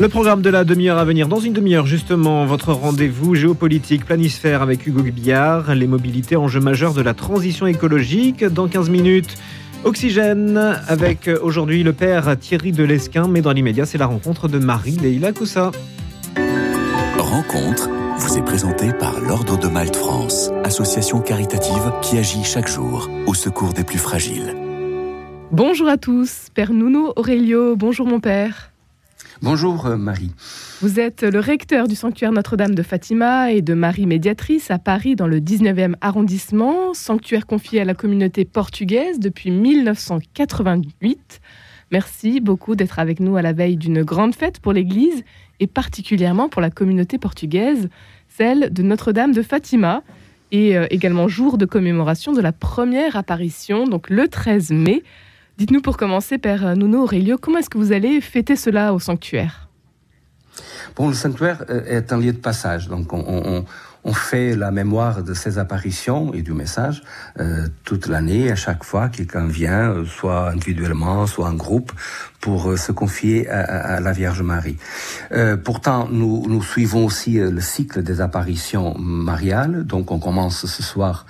Le programme de la demi-heure à venir, dans une demi-heure justement, votre rendez-vous géopolitique planisphère avec Hugo Billard, les mobilités enjeux majeurs de la transition écologique. Dans 15 minutes, Oxygène avec aujourd'hui le père Thierry Delesquin, mais dans l'immédiat, c'est la rencontre de Marie-Leila Coussa. Rencontre vous est présentée par l'Ordre de Malte France, association caritative qui agit chaque jour au secours des plus fragiles. Bonjour à tous, Père Nuno Aurelio, bonjour mon père. Bonjour euh, Marie. Vous êtes le recteur du sanctuaire Notre-Dame de Fatima et de Marie Médiatrice à Paris dans le 19e arrondissement, sanctuaire confié à la communauté portugaise depuis 1988. Merci beaucoup d'être avec nous à la veille d'une grande fête pour l'Église et particulièrement pour la communauté portugaise, celle de Notre-Dame de Fatima, et euh, également jour de commémoration de la première apparition, donc le 13 mai, Dites-nous pour commencer, Père Nuno Aurelio, comment est-ce que vous allez fêter cela au sanctuaire? Bon, le sanctuaire euh, est un lieu de passage, donc on, fait la mémoire de ces apparitions et du message euh, toute l'année, à chaque fois quelqu'un vient, euh, soit individuellement, soit en groupe, pour se confier à, la Vierge Marie. Pourtant, nous, nous suivons aussi le cycle des apparitions mariales, donc on commence ce soir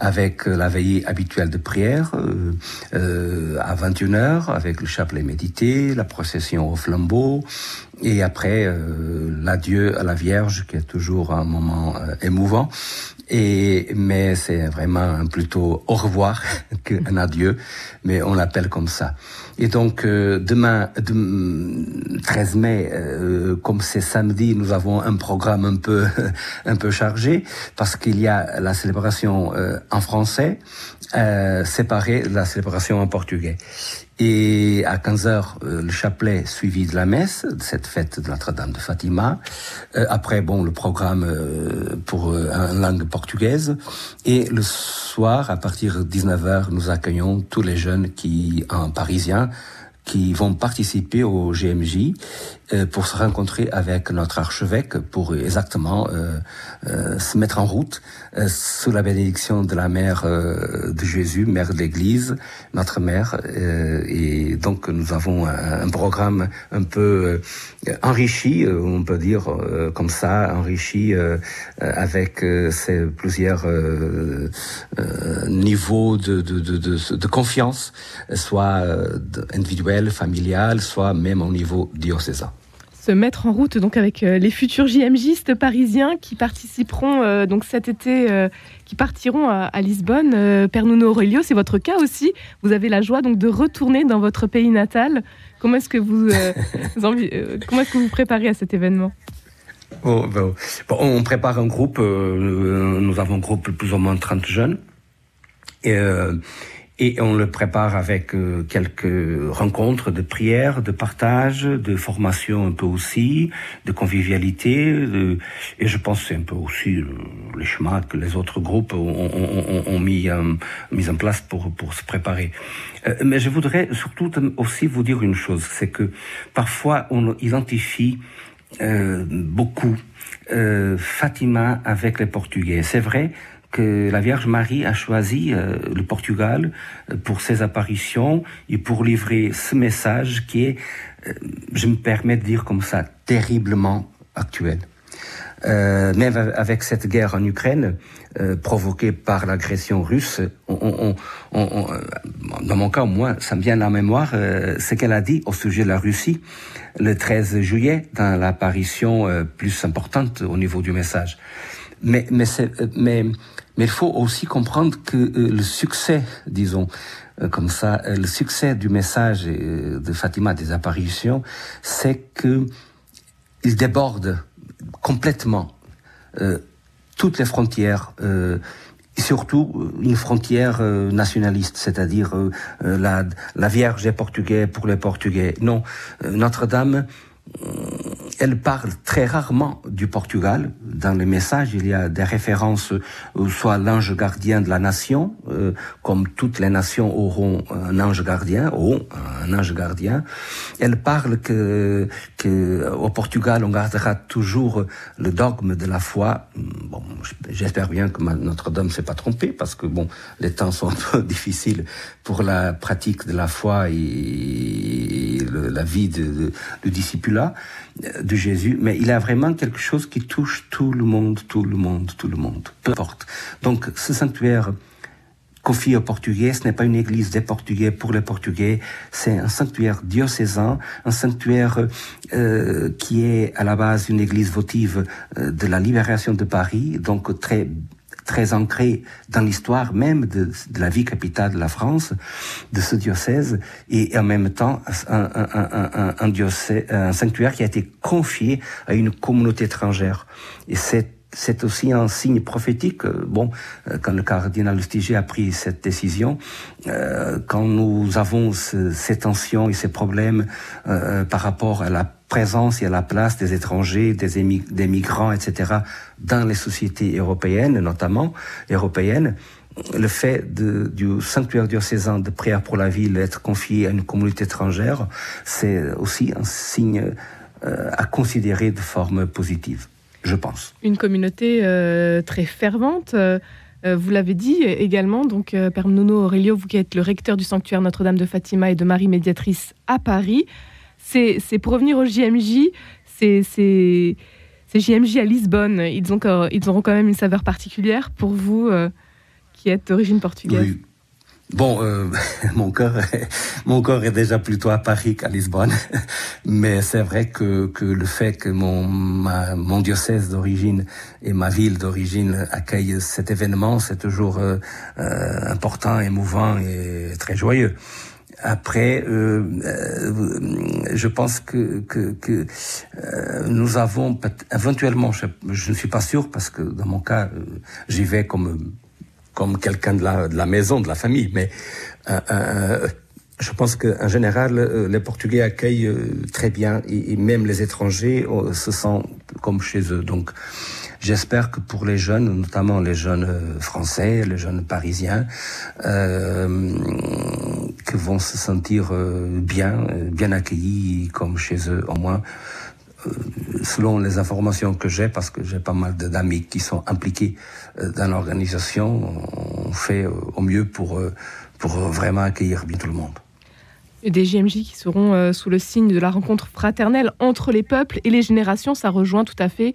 avec la veillée habituelle de prière euh, à 21h, avec le chapelet médité, la procession au flambeau, et après euh, l'adieu à la Vierge, qui est toujours un moment euh, émouvant. Et mais c'est vraiment plutôt au revoir qu'un adieu, mais on l'appelle comme ça. Et donc euh, demain, de, 13 mai, euh, comme c'est samedi, nous avons un programme un peu un peu chargé parce qu'il y a la célébration euh, en français séparée de la célébration en portugais. Et à 15 heures, euh, le chapelet suivi de la messe, de cette fête de Notre-Dame de Fatima. Euh, après, bon, le programme euh, pour euh, une langue portugaise. Et le soir, à partir de 19 heures, nous accueillons tous les jeunes qui, en parisien, qui vont participer au GMJ euh, pour se rencontrer avec notre archevêque pour exactement euh, euh, se mettre en route euh, sous la bénédiction de la mère euh, de Jésus, mère de l'Église, notre mère. Euh, et donc nous avons un, programme un peu enrichi, on peut dire comme ça, enrichi avec ces plusieurs niveaux de, de, de, de, confiance, soit individuel, familial, soit même au niveau diocésain se mettre en route donc avec euh, les futurs JMJistes parisiens qui participeront euh, donc cet été, euh, qui partiront à, à Lisbonne. Euh, Père Nuno Aurelio, c'est votre cas aussi. Vous avez la joie donc de retourner dans votre pays natal. Comment est-ce que vous, euh, envie, euh, comment est-ce que vous préparez à cet événement? Oh, bon, on prépare un groupe. Euh, nous avons un groupe plus ou moins 30 jeunes. Et, euh, et on le prépare avec euh, quelques rencontres de prière, de partage, de formation un peu aussi, de convivialité, de, et je pense c'est un peu aussi euh, les chemins que les autres groupes ont, ont, ont mis, euh, mis en place pour, pour se préparer. Euh, mais je voudrais surtout aussi vous dire une chose, c'est que parfois on identifie beaucoup Fatima avec les Portugais. C'est vrai, que la Vierge Marie a choisi euh, le Portugal euh, pour ses apparitions et pour livrer ce message qui est, euh, je me permets de dire comme ça, terriblement actuel. Euh, même avec cette guerre en Ukraine euh, provoquée par l'agression russe, on, on, on, dans mon cas, moi, ça me vient à la mémoire euh, ce qu'elle a dit au sujet de la Russie le 13 juillet dans l'apparition plus importante au niveau du message. Mais, mais, mais, mais il faut aussi comprendre que euh, le succès, disons, euh, comme ça, euh, le succès du message de Fatima des apparitions, c'est que il déborde complètement toutes les frontières, et surtout une frontière nationaliste, c'est-à-dire la, la Vierge est portugais pour les Portugais. Non, Notre-Dame elle parle très rarement du Portugal. Dans les messages, il y a des références euh, soit l'ange gardien de la nation, euh, comme toutes les nations auront un ange gardien, un ange gardien. Elle parle que, que au Portugal, on gardera toujours le dogme de la foi. Bon, j'espère bien que Notre-Dame s'est pas trompée, parce que bon, les temps sont un peu difficiles pour la pratique de la foi et la vie de, de, de Jésus, mais il a vraiment quelque chose qui touche tout le monde, tout le monde, tout le monde, peu importe. Donc ce sanctuaire confié aux Portugais, ce n'est pas une église des Portugais pour les Portugais, c'est un sanctuaire diocésain, un sanctuaire euh, qui est à la base une église votive euh, de la libération de Paris, donc très très ancré dans l'histoire même de, la vie capitale de la France, de ce diocèse, et en même temps un, un, un, un, diocèse, un sanctuaire qui a été confié à une communauté étrangère. Et c'est aussi un signe prophétique. Bon, quand le cardinal Lustiger a pris cette décision, euh, quand nous avons ce, ces tensions et ces problèmes euh, par rapport à la présence et à la place des étrangers, des, des migrants, etc., dans les sociétés européennes, notamment européennes, le fait de, du sanctuaire diocésain de prière pour la ville être confié à une communauté étrangère, c'est aussi un signe euh, à considérer de forme positive, je pense. Une communauté euh, très fervente. Euh, vous l'avez dit également, donc Père Nuno Aurelio, vous qui êtes le recteur du sanctuaire Notre-Dame de Fatima et de Marie Médiatrice à Paris, c'est pour revenir au JMJ, c'est JMJ à Lisbonne. Ils, ont, auront quand même une saveur particulière pour vous euh, qui êtes d'origine portugaise. Oui. Bon, euh, mon cœur, mon corps est déjà plutôt à Paris qu'à Lisbonne, mais c'est vrai que, le fait que mon, diocèse d'origine et ma ville d'origine accueillent cet événement, c'est toujours euh, important, émouvant et très joyeux. Après, euh, euh, je pense que, que, que euh, nous avons éventuellement, je, ne suis pas sûr parce que dans mon cas, euh, j'y vais comme comme quelqu'un de la, maison, de la famille, mais euh, je pense qu'en général, les Portugais accueillent très bien et, et même les étrangers se sentent comme chez eux. Donc, J'espère que pour les jeunes, notamment les jeunes français, les jeunes parisiens, euh, vont se sentir bien, bien accueillis comme chez eux au moins selon les informations que j'ai, parce que j'ai pas mal d'amis qui sont impliqués dans l'organisation, on fait au mieux pour, pour vraiment accueillir bien tout le monde. Des JMJ qui seront sous le signe de la rencontre fraternelle entre les peuples et les générations, ça rejoint tout à fait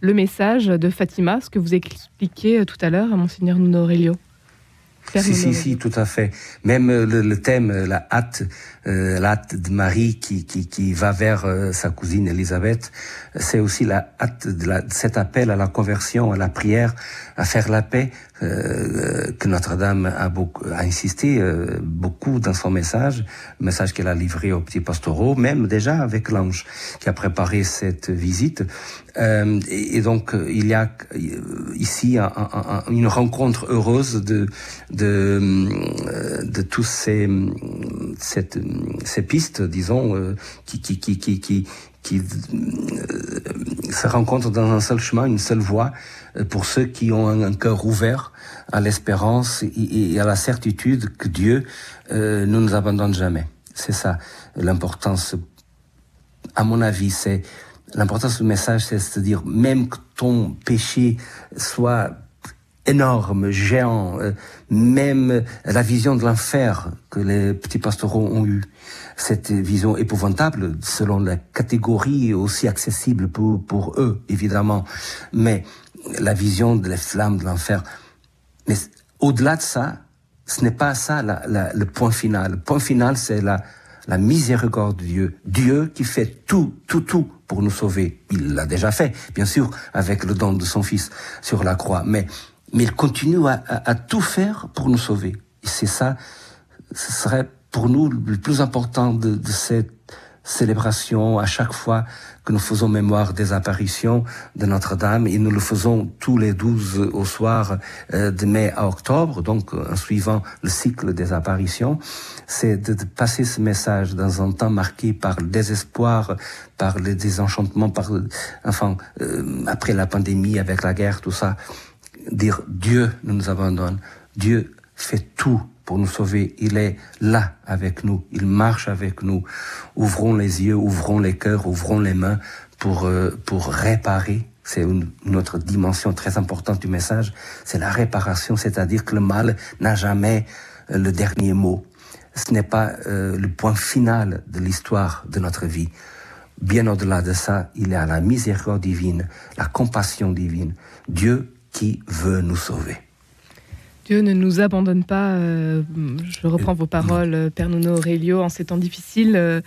le message de Fatima, ce que vous expliquiez tout à l'heure à Monseigneur Nuno Aurelio. Si, si, si, tout à fait. Même le, le thème, la hâte, euh, la hâte de Marie qui, qui, qui va vers euh, sa cousine Elisabeth, c'est aussi la hâte de, la, de, cet appel à la conversion, à la prière, à faire la paix, euh, que Notre-Dame a, beaucoup, a insisté euh, beaucoup dans son message, message qu'elle a livré aux petits pastoraux, même déjà avec l'ange qui a préparé cette visite. Euh, et, et, donc il y a ici un, un, une rencontre heureuse de de, de tous ces ces pistes, disons, qui qui qui qui, qui qui euh, se rencontrent dans un seul chemin, une seule voie, pour ceux qui ont un, cœur ouvert à l'espérance et, à la certitude que Dieu euh, ne nous abandonne jamais. C'est ça l'importance. À mon avis, c'est l'importance du message, c'est de dire même que ton péché soit énorme, géant, euh, même la vision de l'enfer que les petits pastoraux ont eu, cette vision épouvantable selon la catégorie aussi accessible pour, eux, évidemment, mais la vision de la flamme de l'enfer. Mais au-delà de ça, ce n'est pas ça le point final. Le point final, c'est la, la miséricorde de Dieu. Dieu qui fait tout, tout, tout pour nous sauver. Il l'a déjà fait, bien sûr, avec le don de son Fils sur la croix. Mais mais il continue à, à, à tout faire pour nous sauver. Et c'est ça, ce serait pour nous le plus important de, de cette célébration à chaque fois que nous faisons mémoire des apparitions de Notre-Dame. Et nous le faisons tous les 12 au soir euh, de mai à octobre, donc en suivant le cycle des apparitions, c'est de, passer ce message dans un temps marqué par le désespoir, par le désenchantement, par enfin euh, après la pandémie avec la guerre, tout ça, dire Dieu nous abandonne, Dieu fait tout pour nous sauver. Il est là avec nous. Il marche avec nous. Ouvrons les yeux, ouvrons les cœurs, ouvrons les mains pour, euh, pour réparer. C'est une, autre dimension très importante du message. C'est la réparation, c'est-à-dire que le mal n'a jamais euh, le dernier mot. Ce n'est pas euh, le point final de l'histoire de notre vie. Bien au-delà de ça, il y a la miséricorde divine, la compassion divine. Dieu qui veut nous sauver. Dieu ne nous abandonne pas. Euh, je reprends vos paroles, euh, Père Nuno Aurelio, en ces temps difficiles. Euh,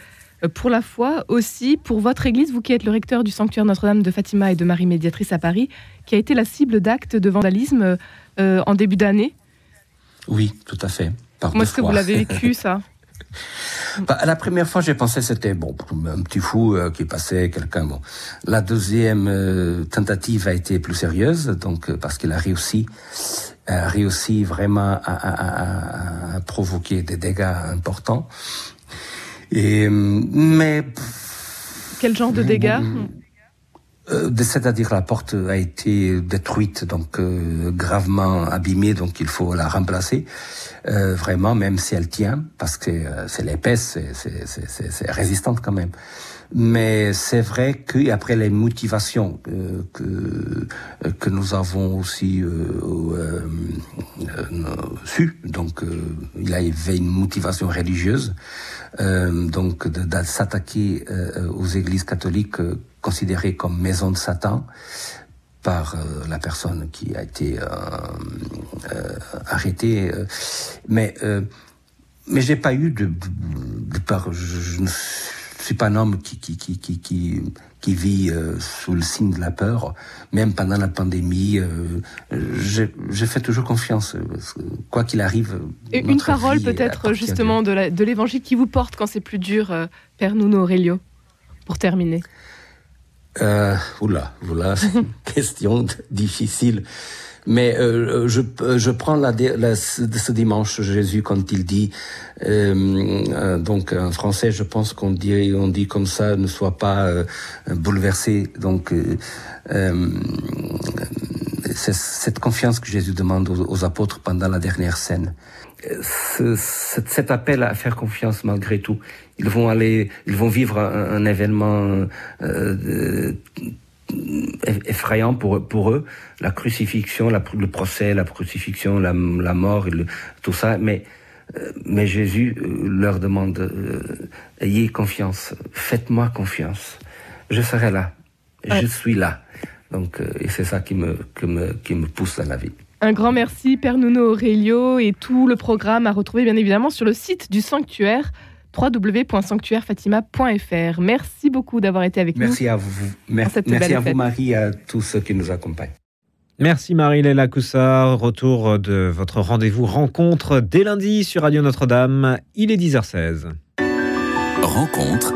pour la foi aussi, pour votre Église, vous qui êtes le recteur du sanctuaire Notre-Dame de Fatima et de Marie Médiatrice à Paris, qui a été la cible d'actes de vandalisme en début d'année Oui, tout à fait. Comment est-ce que vous l'avez vécu, ça? Bah, la première fois, j'ai pensé c'était bon, un petit fou qui passait quelqu'un. Bon, la deuxième tentative a été plus sérieuse, donc parce qu'il a réussi a réussi vraiment à, provoquer des dégâts importants. Et, mais. Quel genre de dégâts euh, c'est-à-dire la porte a été détruite, donc euh, gravement abîmée, donc il faut la remplacer. Euh, vraiment, même si elle tient, parce que c'est l'épaisse, c'est résistante quand même. Mais c'est vrai qu'après les motivations euh, que que nous avons aussi euh, euh, su, donc il y avait une motivation religieuse, donc de, de s'attaquer aux églises catholiques considérées comme maison de Satan par la personne qui a été arrêtée, mais mais j'ai pas eu de, de, part, je, je suis pas un homme qui, qui, qui, qui, qui, qui vit euh, sous le signe de la peur. Même pendant la pandémie, euh, je, fais toujours confiance. Quoi qu'il arrive. Et une parole peut-être justement de l'évangile qui vous porte quand c'est plus dur, euh, Père Nuno Aurelio, pour terminer. Euh, oula, oula, question difficile. Mais euh, je, je prends la, la, ce dimanche Jésus quand il dit, euh, euh, donc en français, je pense qu'on dit, on dit comme ça, ne sois pas euh, bouleversé. Donc euh, c'est cette confiance que Jésus demande aux, apôtres pendant la dernière scène. Ce, cet appel à faire confiance malgré tout. Ils vont aller, ils vont vivre un, un événement euh, effrayant pour, pour eux, la crucifixion, la, le procès, la crucifixion, la, la mort, le, tout ça. Mais, euh, mais Jésus euh, leur demande, euh, ayez confiance, faites-moi confiance, je serai là, je suis là. Donc, et c'est ça qui me, qui, me, qui me pousse dans la vie. Un grand merci, Père Nuno Aurelio, et tout le programme à retrouver bien évidemment sur le site du sanctuaire www.sanctuairefatima.fr. Merci beaucoup d'avoir été avec nous. Merci à vous. Merci, à vous, Marie, et à tous ceux qui nous accompagnent. Merci Marie-Léla Coussard. Retour de votre rendez-vous rencontre dès lundi sur Radio Notre-Dame. Il est 10h16. Rencontre